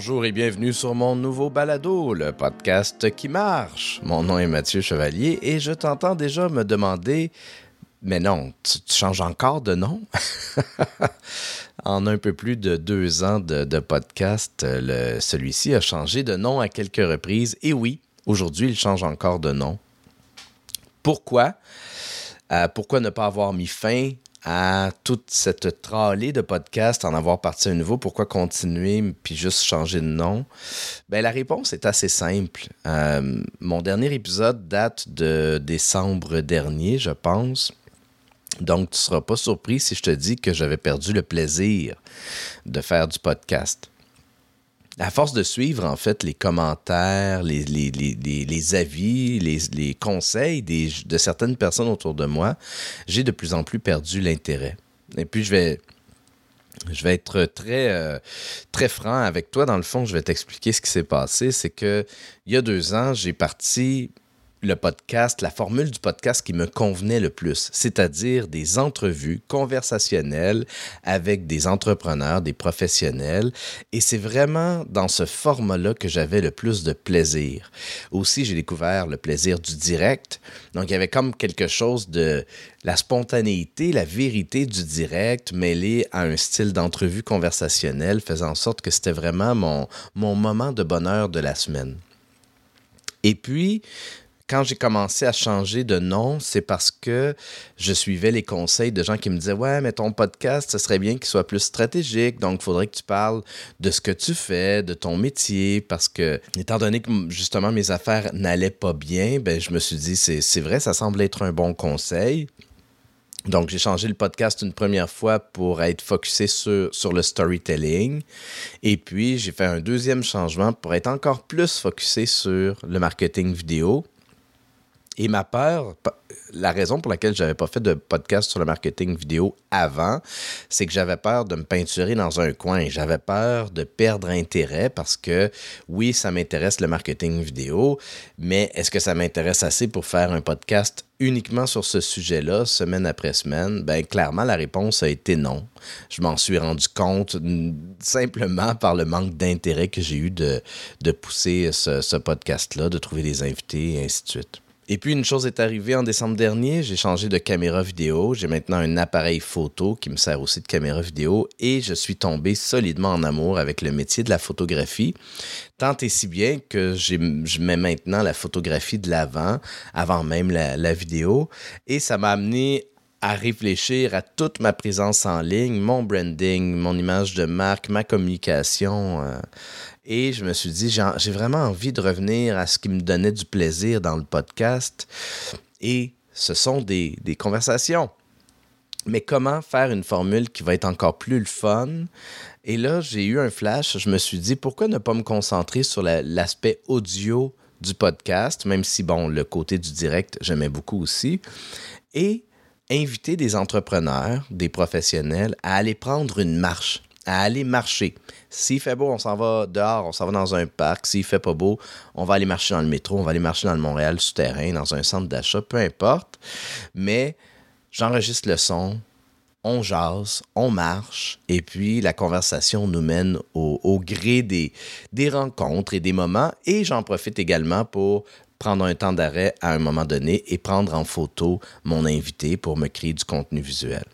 Bonjour et bienvenue sur mon nouveau balado, le podcast qui marche. Mon nom est Mathieu Chevalier et je t'entends déjà me demander Mais non, tu, changes encore de nom? En un peu plus de deux ans de, podcast, celui-ci a changé de nom à quelques reprises. Et oui, aujourd'hui, il change encore de nom. Pourquoi? Euh, Pourquoi ne pas avoir mis fin à toute cette tralée de podcasts, en avoir parti un nouveau, pourquoi continuer puis juste changer de nom? Ben, la réponse est assez simple. Euh, mon dernier épisode date de décembre dernier, je pense. Donc, tu ne seras pas surpris si je te dis que j'avais perdu le plaisir de faire du podcast à force de suivre, en fait, les commentaires, les, les, avis, les, conseils de certaines personnes autour de moi, j'ai de plus en plus perdu l'intérêt. Et puis, je vais, je vais être très, euh, très franc avec toi. Dans le fond, je vais t'expliquer ce qui s'est passé. C'est que il y a deux ans, j'ai parti le podcast, la formule du podcast qui me convenait le plus, c'est-à-dire des entrevues conversationnelles avec des entrepreneurs, des professionnels. Et c'est vraiment dans ce format-là que j'avais le plus de plaisir. Aussi, j'ai découvert le plaisir du direct. Donc, il y avait comme quelque chose de la spontanéité, la vérité du direct mêlée à un style d'entrevue conversationnelle, faisant en sorte que c'était vraiment mon, mon moment de bonheur de la semaine. Et puis, quand j'ai commencé à changer de nom, c'est parce que je suivais les conseils de gens qui me disaient Ouais, mais ton podcast, ce serait bien qu'il soit plus stratégique. Donc, il faudrait que tu parles de ce que tu fais, de ton métier. Parce que, étant donné que justement mes affaires n'allaient pas bien, ben, je me suis dit C'est vrai, ça semble être un bon conseil. Donc, j'ai changé le podcast une première fois pour être focusé sur, sur le storytelling. Et puis, j'ai fait un deuxième changement pour être encore plus focusé sur le marketing vidéo. Et ma peur, la raison pour laquelle j'avais pas fait de podcast sur le marketing vidéo avant, c'est que j'avais peur de me peinturer dans un coin. J'avais peur de perdre intérêt parce que oui, ça m'intéresse le marketing vidéo, mais est-ce que ça m'intéresse assez pour faire un podcast uniquement sur ce sujet-là, semaine après semaine? Ben, clairement, la réponse a été non. Je m'en suis rendu compte simplement par le manque d'intérêt que j'ai eu de, de pousser ce, ce podcast-là, de trouver des invités et ainsi de suite. Et puis une chose est arrivée en décembre dernier, j'ai changé de caméra vidéo, j'ai maintenant un appareil photo qui me sert aussi de caméra vidéo et je suis tombé solidement en amour avec le métier de la photographie, tant et si bien que je mets maintenant la photographie de l'avant, avant même la, vidéo, et ça m'a amené à réfléchir à toute ma présence en ligne, mon branding, mon image de marque, ma communication. Euh, et je me suis dit, j'ai vraiment envie de revenir à ce qui me donnait du plaisir dans le podcast. Et ce sont des, conversations. Mais comment faire une formule qui va être encore plus le fun? Et là, j'ai eu un flash. Je me suis dit, pourquoi ne pas me concentrer sur l'aspect audio du podcast, même si, bon, le côté du direct, j'aimais beaucoup aussi. Et inviter des entrepreneurs, des professionnels à aller prendre une marche à aller marcher. S'il fait beau, on s'en va dehors, on s'en va dans un parc. S'il fait pas beau, on va aller marcher dans le métro, on va aller marcher dans le Montréal souterrain, dans un centre d'achat, peu importe. Mais j'enregistre le son, on jase, on marche, et puis la conversation nous mène au, gré des, des rencontres et des moments. Et j'en profite également pour prendre un temps d'arrêt à un moment donné et prendre en photo mon invité pour me créer du contenu visuel.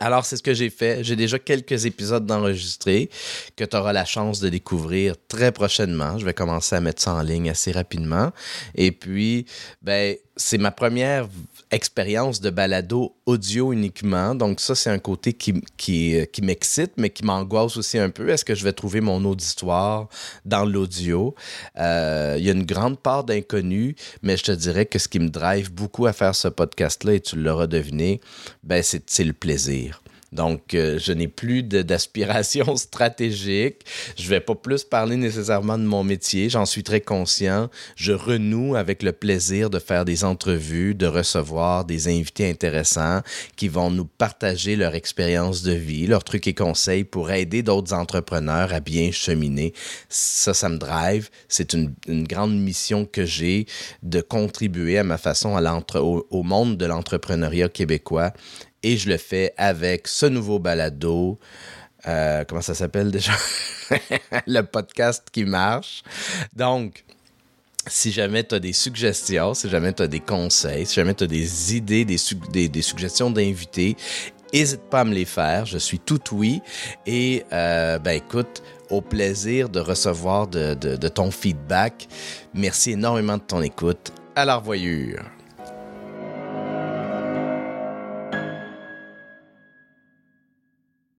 Alors, c'est ce que j'ai fait. J'ai déjà quelques épisodes d'enregistrer que tu auras la chance de découvrir très prochainement. Je vais commencer à mettre ça en ligne assez rapidement. Et puis, ben, c'est ma première expérience de balado audio uniquement. Donc ça, c'est un côté qui, qui, qui m'excite, mais qui m'angoisse aussi un peu. Est-ce que je vais trouver mon auditoire dans l'audio? Euh, il y a une grande part d'inconnu, mais je te dirais que ce qui me drive beaucoup à faire ce podcast-là, et tu l'auras deviné, ben c'est le plaisir. Donc, euh, je n'ai plus d'aspiration stratégique. Je ne vais pas plus parler nécessairement de mon métier. J'en suis très conscient. Je renoue avec le plaisir de faire des entrevues, de recevoir des invités intéressants qui vont nous partager leur expérience de vie, leurs trucs et conseils pour aider d'autres entrepreneurs à bien cheminer. Ça, ça me drive. C'est une, grande mission que j'ai de contribuer à ma façon à au monde de l'entrepreneuriat québécois et je le fais avec ce nouveau balado Euh, comment ça s'appelle déjà? le podcast qui marche. Donc, si jamais tu as des suggestions, si jamais tu as des conseils, si jamais tu as des idées, des, suggestions d'invités, n'hésite pas à me les faire. Je suis tout oui. Et euh, ben écoute, au plaisir de recevoir de, de ton feedback. Merci énormément de ton écoute. À la revoyure.